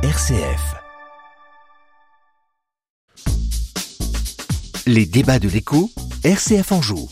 RCF. Les débats de l'écho, RCF en joue.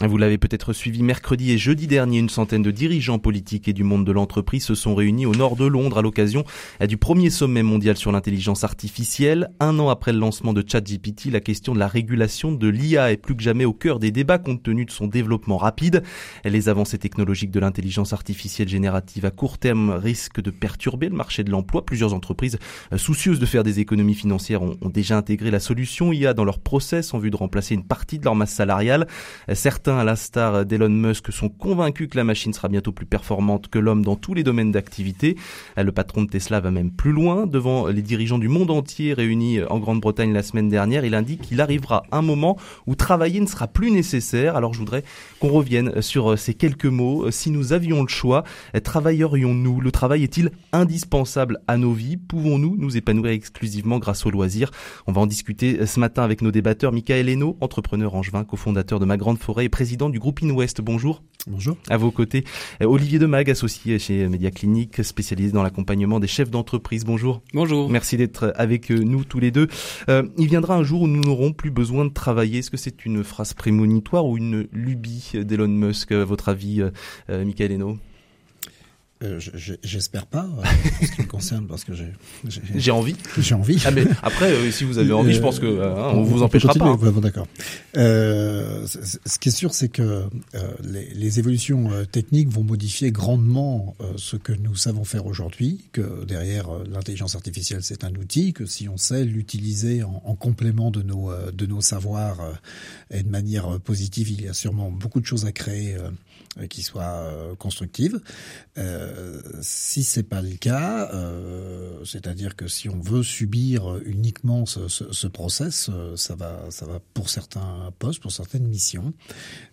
Vous l'avez peut-être suivi mercredi et jeudi dernier, une centaine de dirigeants politiques et du monde de l'entreprise se sont réunis au nord de Londres à l'occasion du premier sommet mondial sur l'intelligence artificielle. Un an après le lancement de ChatGPT, la question de la régulation de l'IA est plus que jamais au cœur des débats compte tenu de son développement rapide. Les avancées technologiques de l'intelligence artificielle générative à court terme risquent de perturber le marché de l'emploi. Plusieurs entreprises euh, soucieuses de faire des économies financières ont, déjà intégré la solution IA dans leur process en vue de remplacer une partie de leur masse salariale. Certains Certains, à la star d'Elon Musk, sont convaincus que la machine sera bientôt plus performante que l'homme dans tous les domaines d'activité. Le patron de Tesla va même plus loin. Devant les dirigeants du monde entier réunis en Grande-Bretagne la semaine dernière, il indique qu'il arrivera un moment où travailler ne sera plus nécessaire. Alors je voudrais qu'on revienne sur ces quelques mots. Si nous avions le choix, travaillerions-nous? Le travail est-il indispensable à nos vies? Pouvons-nous nous épanouir exclusivement grâce au loisir On va en discuter ce matin avec nos débatteurs. Michael Hainaut, entrepreneur angevin, cofondateur de Ma Grande Forêt président du groupe InWest. Bonjour. Bonjour. À vos côtés, euh, Olivier Demag, associé chez Média Clinique, spécialisé dans l'accompagnement des chefs d'entreprise. Bonjour. Bonjour. Merci d'être avec euh, nous tous les deux. Euh, il viendra un jour où nous n'aurons plus besoin de travailler. Est-ce que c'est une phrase prémonitoire ou une lubie d'Elon Musk, à votre avis, euh, Michael Eno euh, j'espère pas, euh, en ce qui me concerne, parce que j'ai j'ai envie. J'ai envie. Ah mais après, euh, si vous avez envie, je pense que hein, on, vous empêchera pas. Hein. bon, D'accord. ce qui est sûr, c'est que les, les, évolutions techniques vont modifier grandement ce que nous savons faire aujourd'hui. Que derrière l'intelligence artificielle, c'est un outil. Que si on sait l'utiliser en, en, complément de nos de nos savoirs et de manière positive, il y a sûrement beaucoup de choses à créer qui soient constructives. Euh, si c'est pas le cas, euh, c'est-à-dire que si on veut subir uniquement ce, ce, ce, process, euh, ça va, ça va pour certains postes, pour certaines missions,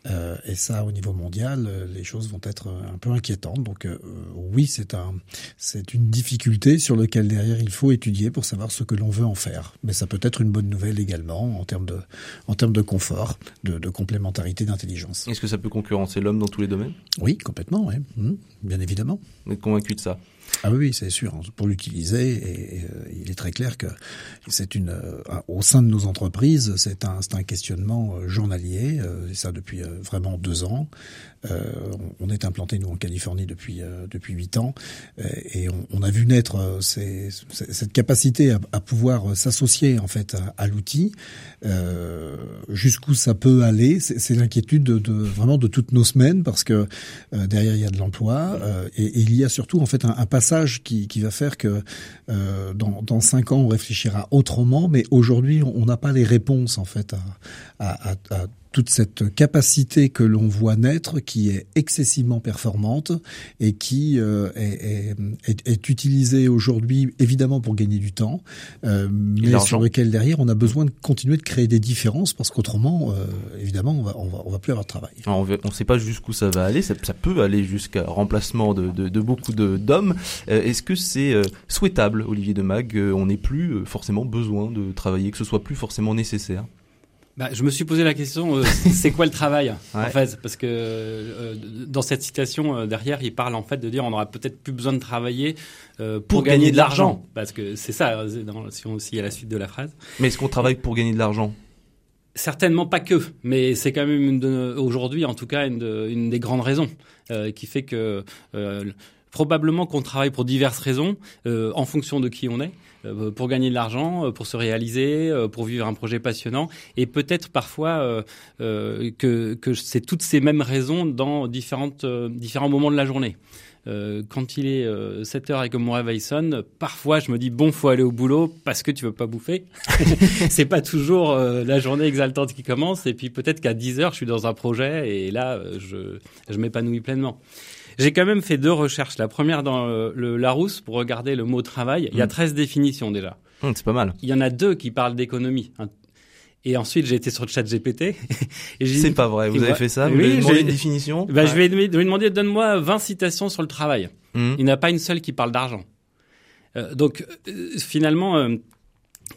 euh, et ça au niveau mondial, les choses vont être un peu inquiétantes. Donc euh, oui, c'est un, c'est une difficulté sur laquelle derrière il faut étudier pour savoir ce que l'on veut en faire. Mais ça peut être une bonne nouvelle également en termes de, en termes de confort, de, de complémentarité, d'intelligence. Est-ce que ça peut concurrencer l'homme dans tous les domaines? Oui, complètement. Oui. Mmh, bien évidemment Vous êtes convaincu de ça ah oui, c'est sûr. Pour l'utiliser, et, euh, il est très clair que c'est une, euh, au sein de nos entreprises, c'est un, un questionnement euh, journalier, et ça depuis vraiment deux ans. on est implanté nous en Californie depuis depuis huit ans, et on, a vu naître cette capacité à, pouvoir s'associer en fait à, l'outil. Jusqu'où ça peut aller, c'est l'inquiétude de, vraiment de toutes nos semaines parce que derrière il y a de l'emploi et, il y a surtout en fait passage qui, qui, va faire que euh, dans, dans cinq ans on réfléchira autrement, mais aujourd'hui on n'a pas les réponses en fait à, à, toute cette capacité que l'on voit naître, qui est excessivement performante et qui euh, est, est, est, utilisée aujourd'hui évidemment pour gagner du temps, euh, mais sur lequel derrière on a besoin de continuer de créer des différences parce qu'autrement, euh, évidemment, on va, on va, on va plus avoir de travail. on ne sait pas jusqu'où ça va aller, ça, ça peut aller jusqu'à remplacement de, de, de beaucoup d'hommes. Euh, est-ce que c'est euh, souhaitable, Olivier de Mag, on n'ait plus forcément besoin de travailler, que ce soit plus forcément nécessaire? Bah, je me suis posé la question, euh, c'est quoi le travail en fait? Parce que euh, dans cette citation euh, derrière, il parle en fait de dire on aura peut-être plus besoin de travailler pour, gagner, de l'argent, parce que c'est ça dans, si on aussi à la suite de la phrase. Mais est-ce qu'on travaille pour gagner de l'argent? Certainement pas que, mais c'est quand même aujourd'hui en tout cas une, de, une des grandes raisons qui fait que probablement qu'on travaille pour diverses raisons en fonction de qui on est. Euh, pour gagner de l'argent, euh, pour se réaliser, euh, pour vivre un projet passionnant, et peut-être parfois que, que c'est toutes ces mêmes raisons dans différentes, différents moments de la journée. Euh, quand il est 7 heures et que mon réveil sonne, parfois je me dis bon, faut aller au boulot parce que tu veux pas bouffer. c'est pas toujours la journée exaltante qui commence et puis peut-être qu'à 10 heures je suis dans un projet et là je, je m'épanouis pleinement. J'ai quand même fait deux recherches. La première dans le, Larousse pour regarder le mot travail. Il y a 13 mm. définitions déjà. Mm, c'est pas mal. Il y en a deux qui parlent d'économie. Et ensuite, j'ai été sur le chat GPT. C'est pas vrai, vous avez fait ça? Vous oui, lui demandé une définition? Bah, Je vais lui demander, donne-moi 20 citations sur le travail. Mm. Il n'y en a pas une seule qui parle d'argent. Euh, donc, euh, finalement, euh,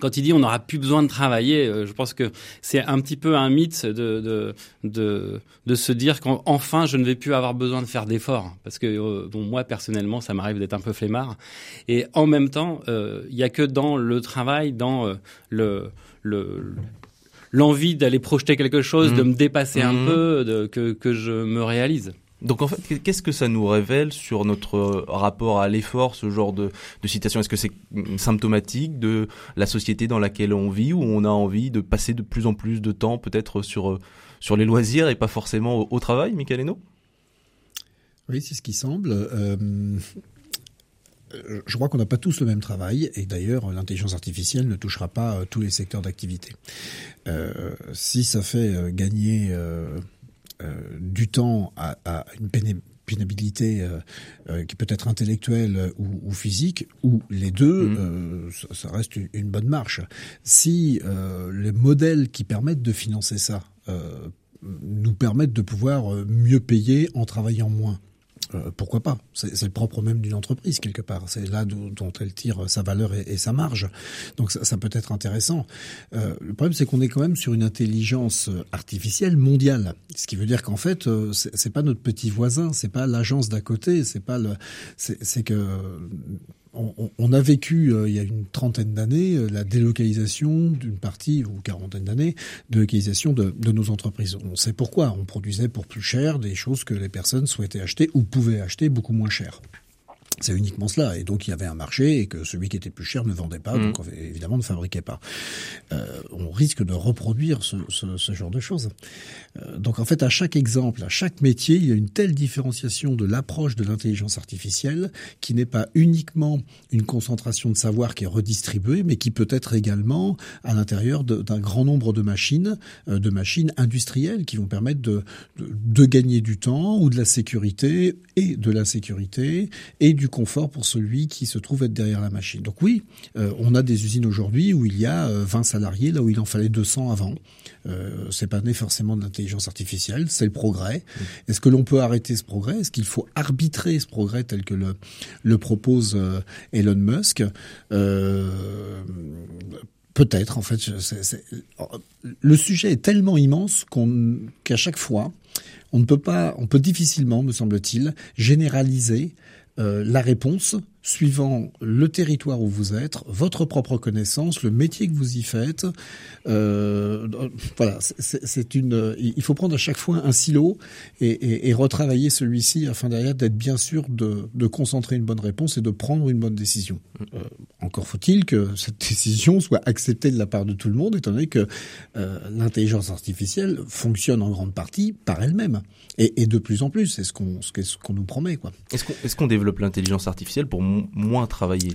quand il dit on n'aura plus besoin de travailler, euh, je pense que c'est un petit peu un mythe de de de, de se dire qu'enfin je ne vais plus avoir besoin de faire d'efforts parce que euh, bon moi personnellement ça m'arrive d'être un peu flemmard et en même temps euh, il y a que dans le travail, dans le le l'envie d'aller projeter quelque chose, de mmh. me dépasser un mmh. peu, de, que que je me réalise. Donc en fait, qu'est-ce que ça nous révèle sur notre euh, rapport à l'effort, ce genre de, de citation Est-ce que c'est symptomatique de la société dans laquelle on vit, où on a envie de passer de plus en plus de temps peut-être sur, euh, sur les loisirs et pas forcément au, travail, Michael Eno Oui, c'est ce qui semble. Euh, je crois qu'on n'a pas tous le même travail et d'ailleurs l'intelligence artificielle ne touchera pas tous les secteurs d'activité. Euh, si ça fait gagner euh, du temps à, à une pénibilité euh, euh, qui peut être intellectuelle ou, ou, physique, ou les deux, mmh. euh, ça, ça, reste une, bonne marche. Si les modèles qui permettent de financer ça nous permettent de pouvoir mieux payer en travaillant moins, euh, pourquoi pas? C'est le propre même d'une entreprise quelque part. C'est là dont, elle tire sa valeur et, sa marge. Donc ça, peut être intéressant. Euh, le problème, c'est qu'on est quand même sur une intelligence artificielle mondiale, ce qui veut dire qu'en fait, euh, c'est pas notre petit voisin, c'est pas l'agence d'à côté, c'est pas le, c'est que on, a vécu euh, il y a une trentaine d'années euh, la délocalisation d'une partie ou quarantaine d'années de localisation de, nos entreprises. On sait pourquoi. On produisait pour plus cher des choses que les personnes souhaitaient acheter ou pouvaient acheter beaucoup moins cher. C'est uniquement cela. Et donc il y avait un marché et que celui qui était plus cher ne vendait pas, donc mmh. évidemment ne fabriquait pas. Euh, on risque de reproduire ce, ce, ce genre de choses. Euh, donc en fait, à chaque exemple, à chaque métier, il y a une telle différenciation de l'approche de l'intelligence artificielle qui n'est pas uniquement une concentration de savoir qui est redistribuée, mais qui peut être également à l'intérieur d'un grand nombre de machines, euh, de machines industrielles qui vont permettre de, de, de gagner du temps ou de la sécurité et de la sécurité et du confort pour celui qui se trouve être derrière la machine. Donc oui, euh, on a des usines aujourd'hui où il y a 20 euh, salariés là où il en fallait 200 avant. Euh, c'est pas né forcément de l'intelligence artificielle, c'est le progrès. Mmh. Est-ce que l'on peut arrêter ce progrès? Est-ce qu'il faut arbitrer ce progrès tel que le, le propose euh, Elon Musk? Peut-être, en fait. Le sujet est tellement immense qu'à chaque fois, on ne peut pas, on peut difficilement, me semble-t-il, généraliser la réponse suivant le territoire où vous êtes, votre propre connaissance, le métier que vous y faites. Euh, voilà, c'est une. Il faut prendre à chaque fois un silo et, et, et retravailler celui-ci afin derrière d'être bien sûr de, concentrer une bonne réponse et de prendre une bonne décision. Euh, encore faut-il que cette décision soit acceptée de la part de tout le monde, étant donné que euh, l'intelligence artificielle fonctionne en grande partie par elle-même et, de plus en plus. C'est ce qu'on ce qu'on nous promet, quoi. Est-ce qu'on est qu'on développe l'intelligence artificielle pour moins travailler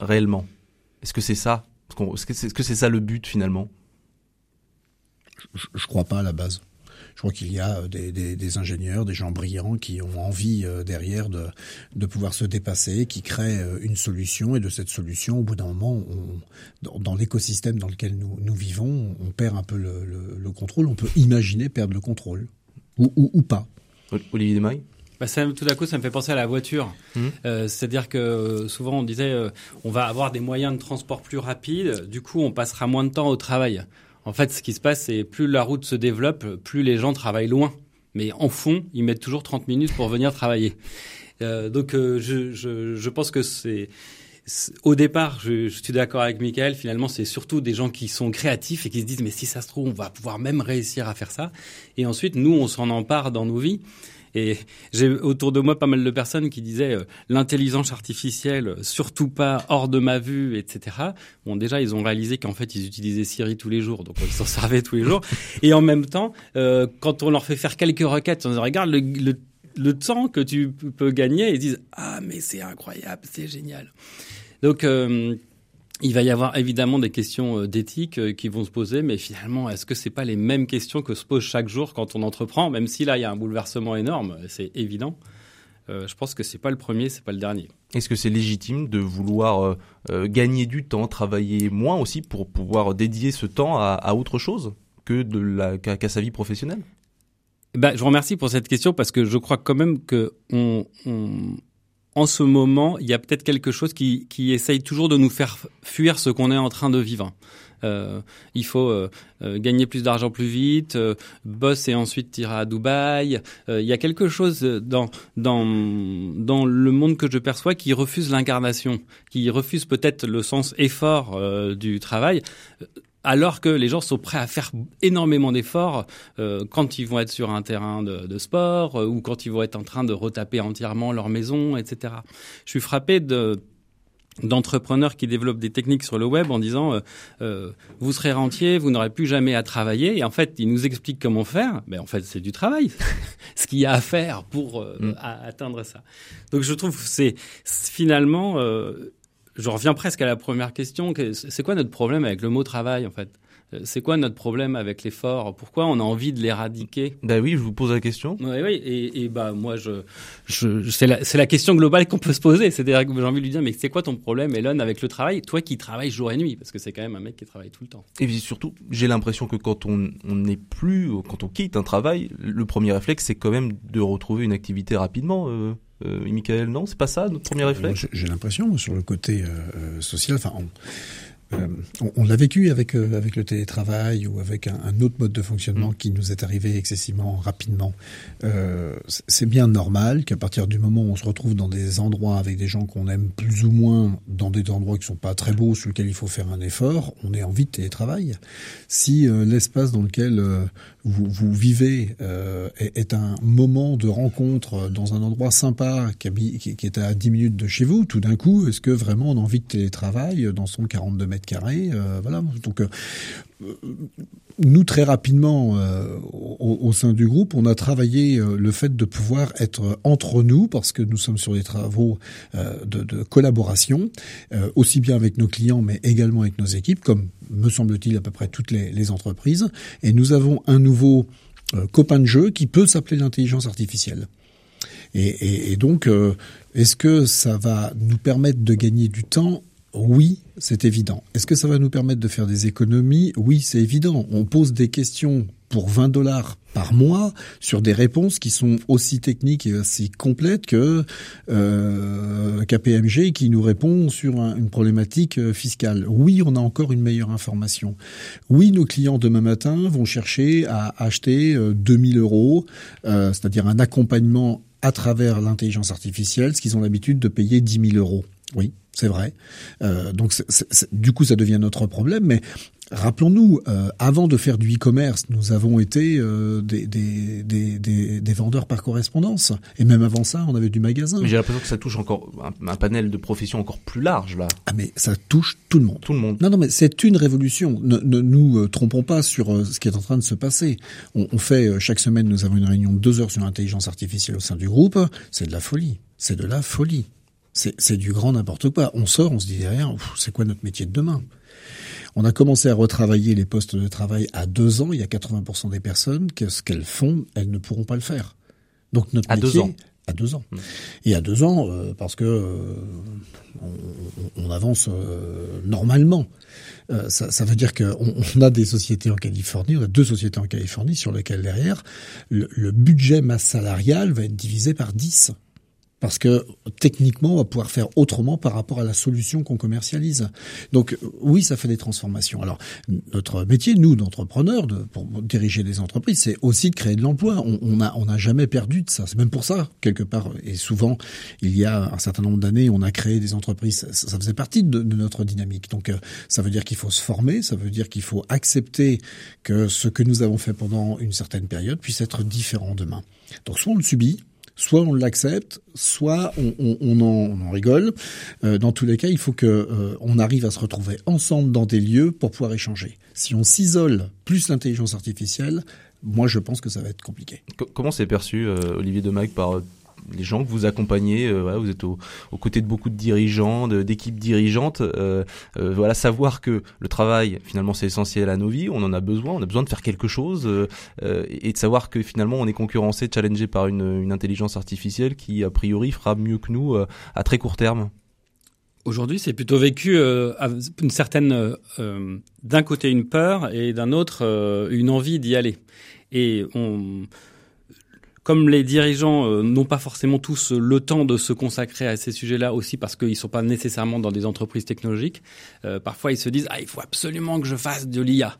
réellement Est-ce que c'est ça Est-ce que c'est ça le but finalement? Je, ne crois pas à la base. Je crois qu'il y a euh, des, ingénieurs, des gens brillants qui ont envie euh, derrière de, de pouvoir se dépasser, qui créent euh, une solution et de cette solution, au bout d'un moment, dans, l'écosystème dans lequel nous, nous, vivons, on perd un peu le, contrôle. On peut imaginer perdre le contrôle ou, ou, pas. Olivier Desmailles bah ça, tout à coup, ça me fait penser à la voiture. Mmh. Euh, C'est-à-dire que euh, souvent on disait, euh, on va avoir des moyens de transport plus rapides, du coup on passera moins de temps au travail. En fait, ce qui se passe, c'est plus la route se développe, plus les gens travaillent loin. Mais en fond, ils mettent toujours 30 minutes pour venir travailler. Euh, donc je, je, je pense que c'est au départ, je, je suis d'accord avec Michael, finalement, c'est surtout des gens qui sont créatifs et qui se disent, mais si ça se trouve, on va pouvoir même réussir à faire ça. Et ensuite, nous, on s'en empare dans nos vies. Et j'ai autour de moi pas mal de personnes qui disaient euh, l'intelligence artificielle, surtout pas hors de ma vue, etc. Bon, déjà, ils ont réalisé qu'en fait, ils utilisaient Siri tous les jours, donc ils s'en servaient tous les jours. Et en même temps, euh, quand on leur fait faire quelques requêtes, on leur regarde le, temps que tu peux gagner, ils disent ah mais c'est incroyable, c'est génial. Donc euh, il va y avoir évidemment des questions euh, d'éthique euh, qui vont se poser, mais finalement, est-ce que c'est pas les mêmes questions que se posent chaque jour quand on entreprend, même si là il y a un bouleversement énorme, c'est évident. Euh, je pense que c'est pas le premier, c'est pas le dernier. Est-ce que c'est légitime de vouloir euh, gagner du temps, travailler moins aussi pour pouvoir dédier ce temps à, à autre chose que de la qu'à sa vie professionnelle? Ben, je vous remercie pour cette question parce que je crois quand même que on, on en ce moment, il y a peut-être quelque chose qui, qui essaye toujours de nous faire fuir ce qu'on est en train de vivre. Euh, il faut euh, euh, gagner plus d'argent plus vite, euh, boss et ensuite tirer à Dubaï. il y a quelque chose dans dans dans le monde que je perçois qui refuse l'incarnation, qui refuse peut-être le sens effort du travail alors que les gens sont prêts à faire énormément d'efforts euh, quand ils vont être sur un terrain de, de sport euh, ou quand ils vont être en train de retaper entièrement leur maison, etc. Je suis frappé de d'entrepreneurs qui développent des techniques sur le web en disant euh, euh vous serez rentier, vous n'aurez plus jamais à travailler et en fait ils nous expliquent comment faire. Mais en fait c'est du travail, ce qu'il y a à faire pour mm. atteindre ça. Donc je trouve c'est finalement je reviens presque à la première question. C'est quoi notre problème avec le mot travail, en fait? Euh, c'est quoi notre problème avec l'effort? Pourquoi on a envie de l'éradiquer? Ben oui, je vous pose la question. Oui, oui, et, et bah moi, je, je, c'est la, la, question globale qu'on peut se poser. C'est-à-dire que j'ai envie de lui dire, mais c'est quoi ton problème, Elon, avec le travail? Toi qui travailles jour et nuit, parce que c'est quand même un mec qui travaille tout le temps. Et puis surtout, j'ai l'impression que quand on n'est plus, quand on quitte un travail, le premier réflexe, c'est quand même de retrouver une activité rapidement. Euh euh, Michael, non, c'est pas ça notre premier réflexe. J'ai l'impression sur le côté euh, social. Enfin, euh, on, l'a vécu avec euh, avec le télétravail ou avec un, autre mode de fonctionnement mm. qui nous est arrivé excessivement rapidement. Euh, c'est bien normal qu'à partir du moment où on se retrouve dans des endroits avec des gens qu'on aime plus ou moins, dans des endroits qui sont pas très beaux, sur lesquels il faut faire un effort, on ait envie de télétravail. Si l'espace dans lequel vous, vous, vivez est, est, un moment de rencontre dans un endroit sympa qui, qui est à 10 minutes de chez vous, tout d'un coup, est-ce que vraiment on a envie de télétravail dans son 42 mètres? Carrés. Euh, voilà. Donc euh, nous très rapidement euh, au, sein du groupe, on a travaillé le fait de pouvoir être entre nous parce que nous sommes sur des travaux de, collaboration, aussi bien avec nos clients mais également avec nos équipes, comme me semble-t-il à peu près toutes les, entreprises. Et nous avons un nouveau copain de jeu qui peut s'appeler l'intelligence artificielle. et donc, est-ce que ça va nous permettre de gagner du temps oui, c'est évident. Est-ce que ça va nous permettre de faire des économies? Oui, c'est évident. On pose des questions pour 20 dollars par mois sur des réponses qui sont aussi techniques et aussi complètes que euh, KPMG qui nous répond sur une problématique euh, fiscale. Oui, on a encore une meilleure information. Oui, nos clients demain matin vont chercher à acheter 2000 euh, euros, c'est-à-dire un accompagnement à travers l'intelligence artificielle, ce qu'ils ont l'habitude de payer 10 000 euros. Oui, c'est vrai. Euh, donc du coup, ça devient notre problème. Mais rappelons-nous, euh, avant de faire du e-commerce, nous avons été euh, des, des, des, des, vendeurs par correspondance. Et même avant ça, on avait du magasin. Mais j'ai l'impression que ça touche encore un, panel de professions encore plus large là. Ah mais ça touche tout le monde. Tout le monde. Non non mais c'est une révolution. Ne, ne nous trompons pas sur ce qui est en train de se passer. On, on fait chaque semaine, nous avons une réunion de deux heures sur l'intelligence artificielle au sein du groupe. C'est de la folie. C'est de la folie. C'est du grand n'importe quoi. On sort, on se dit derrière, c'est quoi notre métier de demain? On a commencé à retravailler les postes de travail à deux ans. Il y a 80% des personnes, que ce qu'elles font, elles ne pourront pas le faire. Donc notre à métier, deux ans. à deux ans. Mmh. Et à deux ans, euh, parce que euh, on, avance euh, normalement. Ça, ça, veut dire qu'on on a des sociétés en Californie, on a deux sociétés en Californie sur lesquelles derrière le, le budget masse salariale va être divisé par 10 parce que techniquement, on va pouvoir faire autrement par rapport à la solution qu'on commercialise. Donc oui, ça fait des transformations. Alors notre métier, nous, d'entrepreneurs, de, pour diriger des entreprises, c'est aussi de créer de l'emploi. On n'a on a jamais perdu de ça. C'est même pour ça, quelque part, et souvent, il y a un certain nombre d'années, on a créé des entreprises. Ça, faisait partie de, de, notre dynamique. Donc euh, ça veut dire qu'il faut se former, ça veut dire qu'il faut accepter que ce que nous avons fait pendant une certaine période puisse être différent demain. Donc soit on le subit, soit on l'accepte, soit on, en, rigole. Euh, dans tous les cas, il faut que euh, on arrive à se retrouver ensemble dans des lieux pour pouvoir échanger. Si on s'isole plus l'intelligence artificielle, moi je pense que ça va être compliqué. comment c'est perçu, euh, Olivier Demac, par les gens que vous accompagnez, euh, vous êtes aux côtés de beaucoup de dirigeants, d'équipes dirigeantes. Euh, euh, voilà, savoir que le travail, finalement, c'est essentiel à nos vies. On en a besoin. On a besoin de faire quelque chose et de savoir que finalement, on est concurrencé, challengé par une, une intelligence artificielle qui, a priori, fera mieux que nous à très court terme. Aujourd'hui, c'est plutôt vécu euh, une certaine, d'un côté une peur et d'un autre une envie d'y aller. Et on, comme les dirigeants euh, n'ont pas forcément tous le temps de se consacrer à ces sujets-là aussi parce qu'ils sont pas nécessairement dans des entreprises technologiques, euh, parfois ils se disent ah il faut absolument que je fasse de l'IA.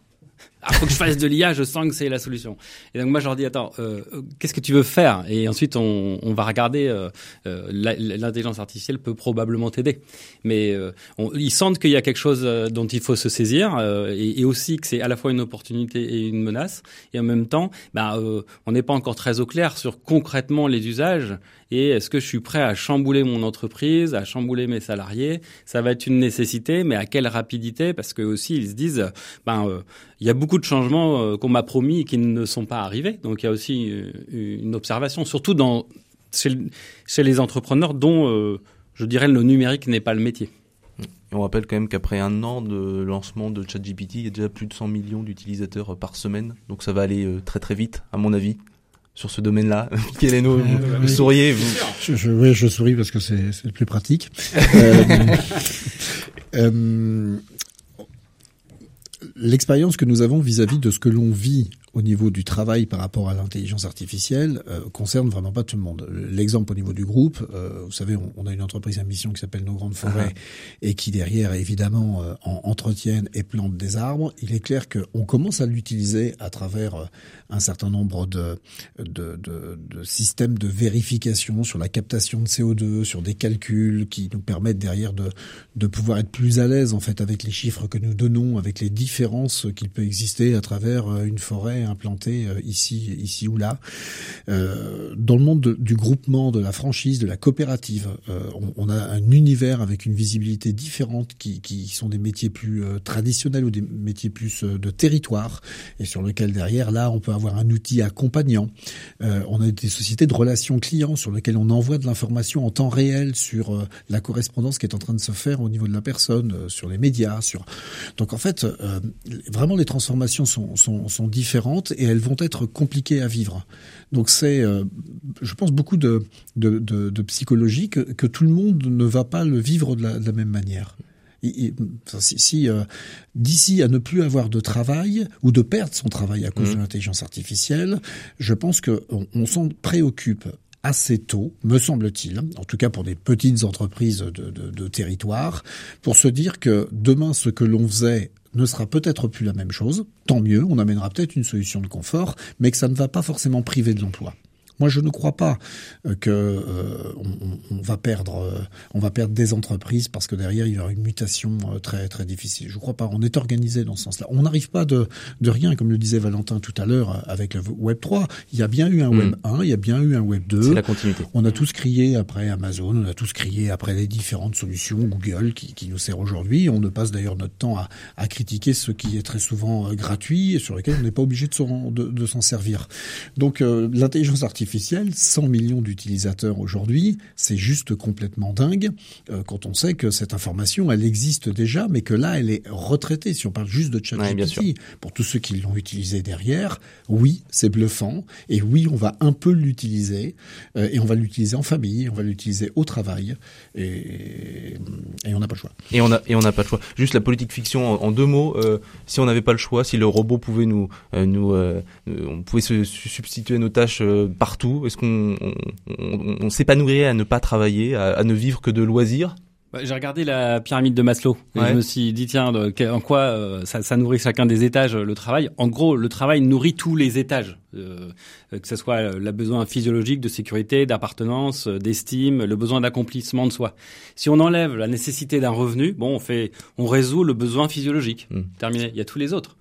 Ah, faut que je fasse de l'IA, je sens que c'est la solution. Et donc moi je leur dis attends, euh, qu'est-ce que tu veux faire? Et ensuite on, on va regarder. Euh, euh L'intelligence artificielle peut probablement t'aider, mais euh, on, ils sentent qu'il y a quelque chose euh, dont il faut se saisir et, et, aussi que c'est à la fois une opportunité et une menace. Et en même temps, bah, on n'est pas encore très au clair sur concrètement les usages et est-ce que je suis prêt à chambouler mon entreprise, à chambouler mes salariés? Ça va être une nécessité, mais à quelle rapidité? Parce que aussi ils se disent, ben euh, il y a beaucoup de changements euh, qu'on m'a promis et qui ne sont pas arrivés. Donc il y a aussi euh, une observation, surtout dans chez, les entrepreneurs dont je dirais le numérique n'est pas le métier. On rappelle quand même qu'après un an de lancement de ChatGPT, il y a déjà plus de 100 millions d'utilisateurs par semaine. Donc ça va aller très très vite, à mon avis sur ce domaine-là. Quel est nos, vous, souriez vous. Je, je, oui, je souris parce que c'est le plus pratique. euh, euh, L'expérience que nous avons vis-à-vis -vis de ce que l'on vit au niveau du travail par rapport à l'intelligence artificielle euh, concerne vraiment pas tout le monde. L'exemple au niveau du groupe, euh, vous savez, on, on, a une entreprise à mission qui s'appelle Nos Grandes Forêts -huh. et qui derrière évidemment euh, en, entretiennent et plantent des arbres. Il est clair qu'on commence à l'utiliser à travers euh, un certain nombre de, de, de, de, systèmes de vérification sur la captation de CO2, sur des calculs qui nous permettent derrière de, de pouvoir être plus à l'aise en fait avec les chiffres que nous donnons, avec les différences qu'il peut exister à travers euh, une forêt implanté euh, ici, ici ou là. Euh, dans le monde de, du groupement, de la franchise, de la coopérative, euh, on, a un univers avec une visibilité différente qui, qui sont des métiers plus traditionnels ou des métiers plus de territoire et sur lequel derrière là on peut avoir un outil accompagnant. on a des sociétés de relations clients sur lesquelles on envoie de l'information en temps réel sur la correspondance qui est en train de se faire au niveau de la personne, sur les médias, sur donc en fait vraiment les transformations sont, sont, sont différentes et elles vont être compliquées à vivre. Donc c'est, euh, je pense, beaucoup de, de, de, de psychologie que, que, tout le monde ne va pas le vivre de la, même manière. Et, si, si euh, d'ici à ne plus avoir de travail ou de perdre son travail à cause mmh. de l'intelligence artificielle, je pense que on, on s'en préoccupe assez tôt, me semble-t-il, en tout cas pour des petites entreprises de, de, de territoire, pour se dire que demain, ce que l'on faisait ne sera peut-être plus la même chose. Tant mieux, on amènera peut-être une solution de confort, mais que ça ne va pas forcément priver de l'emploi. Moi, je ne crois pas euh, que euh, on, on, va perdre, euh, on va perdre des entreprises parce que derrière il y aura une mutation euh, très très difficile. Je ne crois pas. On est organisé dans ce sens-là. On n'arrive pas de, de rien, comme le disait Valentin tout à l'heure avec le Web 3. Il y a bien eu un mmh. Web 1, il y a bien eu un Web 2. C'est la continuité. On a tous crié après Amazon, on a tous crié après les différentes solutions Google qui, qui nous sert aujourd'hui. On ne passe d'ailleurs notre temps à, à, critiquer ce qui est très souvent gratuit et sur lequel on n'est pas obligé de s'en de, de servir. Donc l'intelligence artificielle artificielle, 100 millions d'utilisateurs aujourd'hui, c'est juste complètement dingue euh, quand on sait que cette information, elle existe déjà, mais que là, elle est retraitée. Si on parle juste de ChatGPT, ouais, pour tous ceux qui l'ont utilisé derrière, oui, c'est bluffant, et oui, on va un peu l'utiliser, euh, et on va l'utiliser en famille, on va l'utiliser au travail, et, et on n'a pas le choix. Et on a et on n'a pas le choix. Juste la politique fiction en, en deux mots. Euh, si on n'avait pas le choix, si le robot pouvait nous nous on pouvait se substituer nos tâches par partout Est-ce qu'on on, on, on s'épanouirait à ne pas travailler, à, à, ne vivre que de loisirs? Bah, J'ai regardé la pyramide de Maslow et ouais. je me suis dit tiens en quoi euh, ça, ça, nourrit chacun des étages le travail? En gros, le travail nourrit tous les étages, euh, que ce soit le besoin physiologique de sécurité, d'appartenance, d'estime, le besoin d'accomplissement de soi. Si on enlève la nécessité d'un revenu, bon, on fait, on résout le besoin physiologique. Mmh. Terminé. Il y a tous les autres.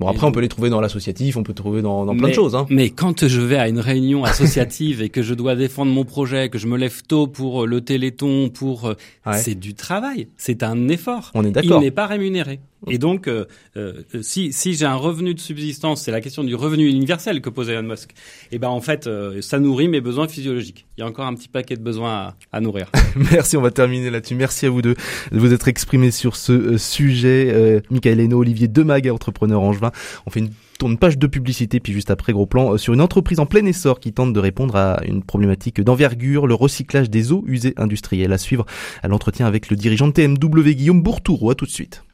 Bon après on peut les trouver dans l'associatif, on peut trouver dans, dans plein de choses. Hein. Mais quand je vais à une réunion associative et que je dois défendre mon projet, que je me lève tôt pour le téléthon, pour ouais. c'est du travail, c'est un effort. On est d'accord. Il n'est pas rémunéré. Et donc, euh, euh, si, j'ai un revenu de subsistance, c'est la question du revenu universel que pose Elon Musk. Et eh ben en fait, euh, ça nourrit mes besoins physiologiques. Il y a encore un petit paquet de besoins à, nourrir. Merci, on va terminer là-dessus. Merci à vous deux de vous être exprimés sur ce sujet. Michael Hainaut, Olivier Demag, entrepreneur angevin. On fait une tourne page de publicité, puis juste après gros plan sur une entreprise en plein essor qui tente de répondre à une problématique d'envergure, le recyclage des eaux usées industrielles. À suivre à l'entretien avec le dirigeant de TMW Guillaume Bourtoureau. À tout de suite.